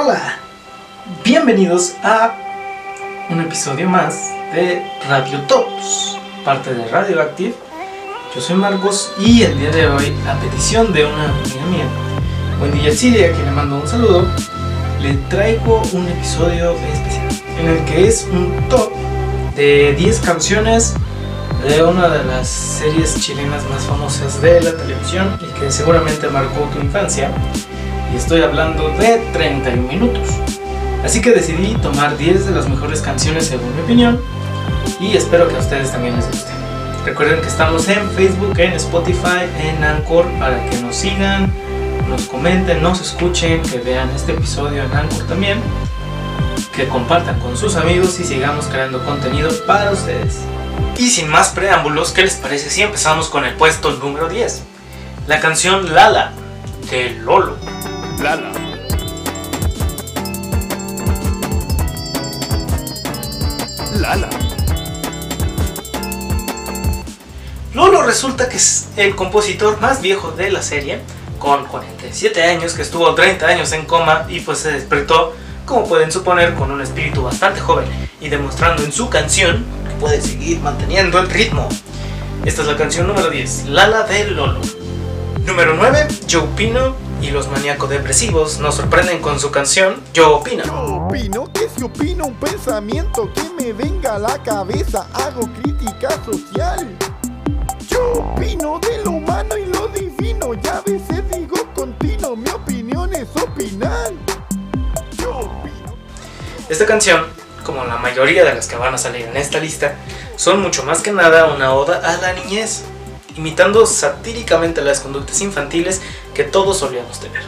Hola, bienvenidos a un episodio más de Radio Tops, parte de Radioactive. Yo soy Marcos y el día de hoy, a petición de una amiga mía, Wendy Yaciri, a quien le mando un saludo, le traigo un episodio especial en el que es un top de 10 canciones de una de las series chilenas más famosas de la televisión y que seguramente marcó tu infancia. Y estoy hablando de 31 minutos. Así que decidí tomar 10 de las mejores canciones según mi opinión y espero que a ustedes también les guste. Recuerden que estamos en Facebook, en Spotify, en Anchor para que nos sigan, nos comenten, nos escuchen, que vean este episodio en Anchor también, que compartan con sus amigos y sigamos creando contenido para ustedes. Y sin más preámbulos, ¿qué les parece si empezamos con el puesto número 10? La canción Lala de Lolo. Lala. Lala. Lolo resulta que es el compositor más viejo de la serie, con 47 años, que estuvo 30 años en coma y pues se despertó, como pueden suponer, con un espíritu bastante joven y demostrando en su canción que puede seguir manteniendo el ritmo. Esta es la canción número 10, Lala de Lolo. Número 9, Joe Pino y los maníacos depresivos nos sorprenden con su canción Yo Opino. Yo opino que si opino un pensamiento que me venga a la cabeza, hago crítica social. Yo opino de lo humano y lo divino, ya a veces digo continuo, mi opinión es opinar. Yo opino. Esta canción, como la mayoría de las que van a salir en esta lista, son mucho más que nada una oda a la niñez, imitando satíricamente las conductas infantiles que todos solíamos tener.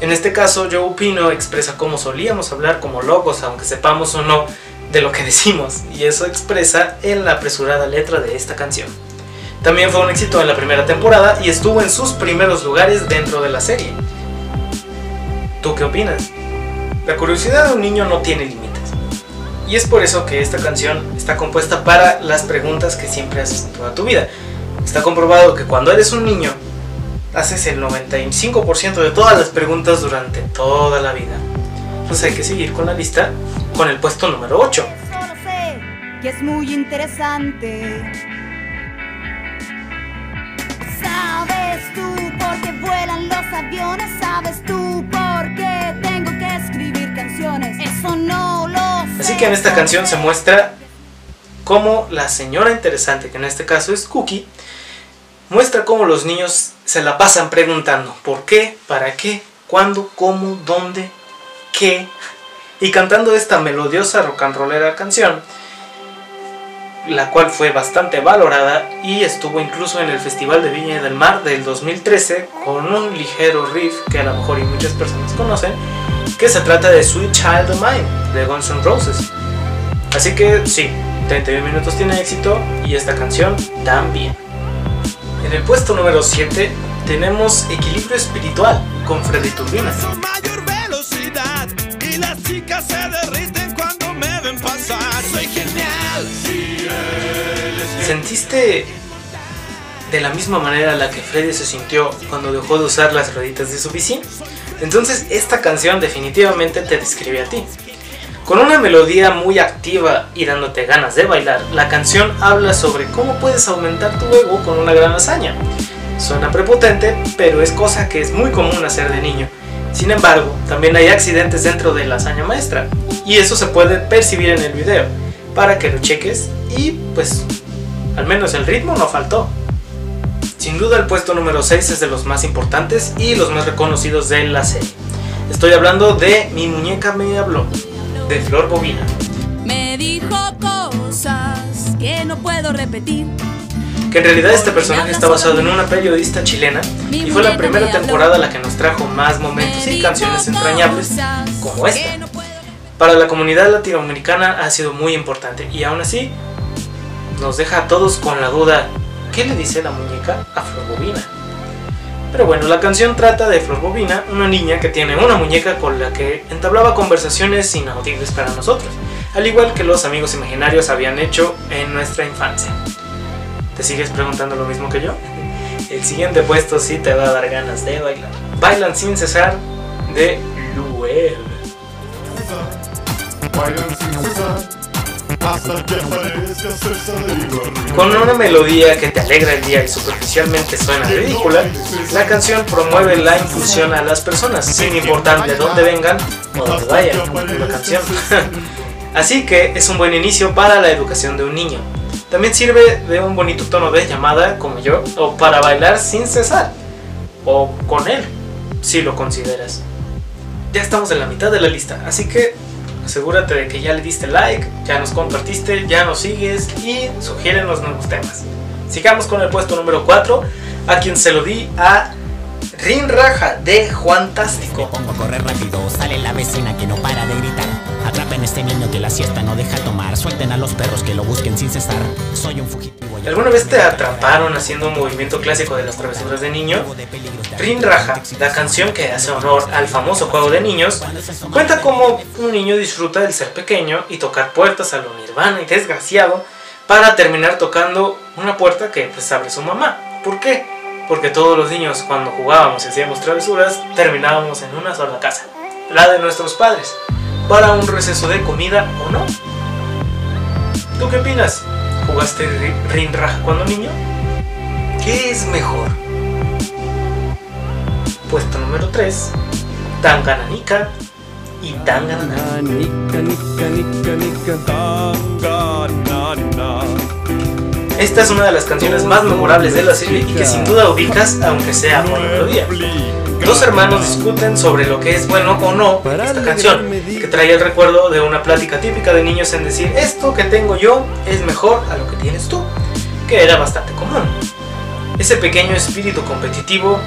En este caso, Joe Pino expresa cómo solíamos hablar como locos, aunque sepamos o no de lo que decimos, y eso expresa en la apresurada letra de esta canción. También fue un éxito en la primera temporada y estuvo en sus primeros lugares dentro de la serie. ¿Tú qué opinas? La curiosidad de un niño no tiene límites. Y es por eso que esta canción está compuesta para las preguntas que siempre haces en toda tu vida. Está comprobado que cuando eres un niño, haces el 95% de todas las preguntas durante toda la vida. Pues hay que seguir con la lista con el puesto número 8. Solo sé que es muy interesante. Sabes tú por qué vuelan los aviones, sabes tú por qué tengo que escribir canciones. Eso no lo sé. Así que en esta canción se muestra cómo la señora interesante, que en este caso es Cookie, muestra cómo los niños se la pasan preguntando por qué, para qué, cuándo, cómo, dónde, qué, y cantando esta melodiosa rock and rollera canción, la cual fue bastante valorada y estuvo incluso en el Festival de Viña del Mar del 2013 con un ligero riff que a lo mejor y muchas personas conocen, que se trata de Sweet Child of Mine de Guns N' Roses. Así que sí, 31 minutos tiene éxito y esta canción también. En el puesto número 7 tenemos Equilibrio Espiritual con Freddy Turbina. Con mayor velocidad y las chicas se derriten cuando me ven pasar. Soy genial. Si él es ¿Sentiste de la misma manera la que Freddy se sintió cuando dejó de usar las rueditas de su bici? Entonces esta canción definitivamente te describe a ti. Con una melodía muy activa y dándote ganas de bailar, la canción habla sobre cómo puedes aumentar tu ego con una gran hazaña. Suena prepotente, pero es cosa que es muy común hacer de niño. Sin embargo, también hay accidentes dentro de la hazaña maestra, y eso se puede percibir en el video, para que lo cheques y pues al menos el ritmo no faltó. Sin duda el puesto número 6 es de los más importantes y los más reconocidos de la serie. Estoy hablando de Mi muñeca me habló, de Flor Bobina. Me dijo cosas que no puedo repetir. Que en realidad este personaje está basado en una periodista chilena y fue la primera temporada la que nos trajo más momentos y canciones entrañables como esta. Para la comunidad latinoamericana ha sido muy importante y aún así nos deja a todos con la duda, ¿qué le dice la muñeca a Flor Bobina? Pero bueno, la canción trata de Flor Bobina, una niña que tiene una muñeca con la que entablaba conversaciones inaudibles para nosotros, al igual que los amigos imaginarios habían hecho en nuestra infancia. ¿Te sigues preguntando lo mismo que yo? El siguiente puesto sí te va a dar ganas de bailar. Bailan sin cesar de Luel. bailan sin cesar. Con una melodía que te alegra el día y superficialmente suena ridícula, la canción promueve la inclusión a las personas, sin importar de dónde vengan o dónde vayan, la canción. Así que es un buen inicio para la educación de un niño. También sirve de un bonito tono de llamada, como yo, o para bailar sin cesar, o con él, si lo consideras. Ya estamos en la mitad de la lista, así que asegúrate de que ya le diste like, ya nos compartiste, ya nos sigues y sugiérenos nuevos temas. Sigamos con el puesto número 4, a quien se lo di a Rin Raja de Juan Tástico. correr rápido, sale la vecina que no para de gritar. Atrapen este niño que la siesta no deja tomar. Suelten a los perros que lo busquen sin cesar. Soy un fugitivo. ¿Alguna vez te atraparon haciendo un movimiento clásico de las travesuras de niño? Rin Raja, la canción que hace honor al famoso juego de niños, cuenta cómo un niño disfruta del ser pequeño y tocar puertas a lo nirvana y desgraciado para terminar tocando una puerta que pues abre su mamá. ¿Por qué? Porque todos los niños cuando jugábamos y hacíamos travesuras terminábamos en una sola casa, la de nuestros padres, para un receso de comida o no. ¿Tú qué opinas? ¿Jugaste ri- Rin Raja cuando niño? ¿Qué es mejor? Puesto número 3, Tangananika y Tanganana. Nica, nica, nica, nica. Tanganana. Esta es una de las canciones más memorables de la serie y que sin duda ubicas aunque sea por la melodía. Dos hermanos discuten sobre lo que es bueno o no esta canción, que trae el recuerdo de una plática típica de niños en decir esto que tengo yo es mejor a lo que tienes tú, que era bastante común. Ese pequeño espíritu competitivo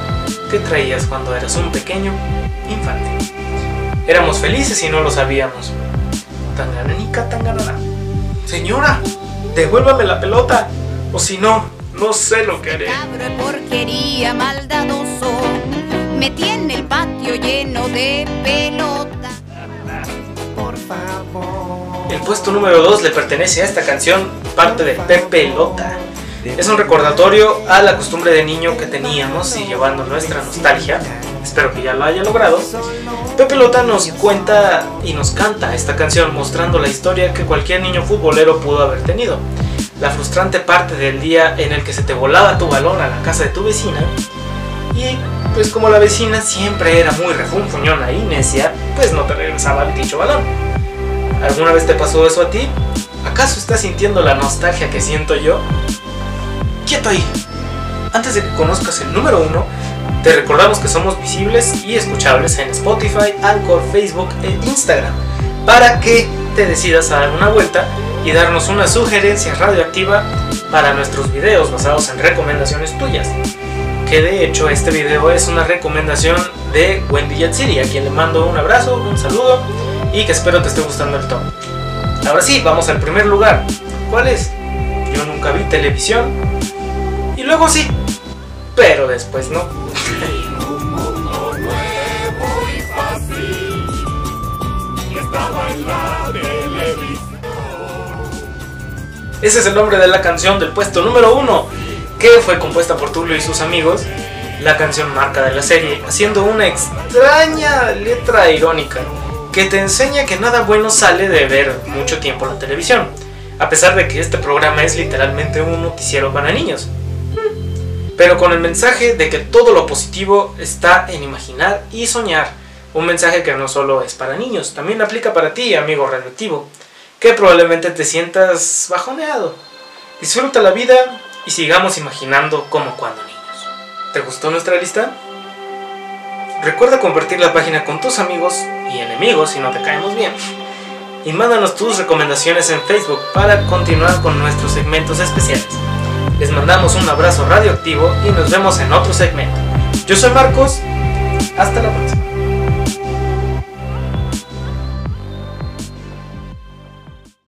que traías cuando eras un pequeño infante. Éramos felices y no lo sabíamos. Tangananica, tanganana. Señora, devuélvame la pelota, o si no, no sé lo que haré. Cabro porquería maldadoso me tiene el patio lleno de pelota. Favor. El puesto número 2 le pertenece a esta canción, parte de Pepe Lota. Es un recordatorio a la costumbre de niño que teníamos y llevando nuestra nostalgia. Espero que ya lo haya logrado. Pepe Lota nos cuenta y nos canta esta canción mostrando la historia que cualquier niño futbolero pudo haber tenido. La frustrante parte del día en el que se te volaba tu balón a la casa de tu vecina. Y pues como la vecina siempre era muy refunfuñona y necia, pues no te regresaba el dicho balón. ¿Alguna vez te pasó eso a ti? ¿Acaso estás sintiendo la nostalgia que siento yo? ¡Quieto ahí! Antes de que conozcas el número uno, te recordamos que somos visibles y escuchables en Spotify, Anchor, Facebook e Instagram para que te decidas a dar una vuelta y darnos una sugerencia radioactiva para nuestros videos basados en recomendaciones tuyas. Que de hecho este video es una recomendación de Wendy Yatsiri, a quien le mando un abrazo, un saludo y que espero te esté gustando el tono. Ahora sí, vamos al primer lugar. ¿Cuál es? Yo nunca vi televisión. Y luego sí, pero después no. Ese es el nombre de la canción del puesto número uno, que fue compuesta por Tulio y sus amigos. La canción marca de la serie, haciendo una extraña letra irónica que te enseña que nada bueno sale de ver mucho tiempo la televisión, a pesar de que este programa es literalmente un noticiero para niños. Pero con el mensaje de que todo lo positivo está en imaginar y soñar. Un mensaje que no solo es para niños, también aplica para ti, amigo radioactivo, que probablemente te sientas bajoneado. Disfruta la vida y sigamos imaginando como cuando niños. ¿Te gustó nuestra lista? Recuerda compartir la página con tus amigos y enemigos si no te caemos bien. Y mándanos tus recomendaciones en Facebook para continuar con nuestros segmentos especiales. Les mandamos un abrazo radioactivo y nos vemos en otro segmento. Yo soy Marcos. Hasta la próxima.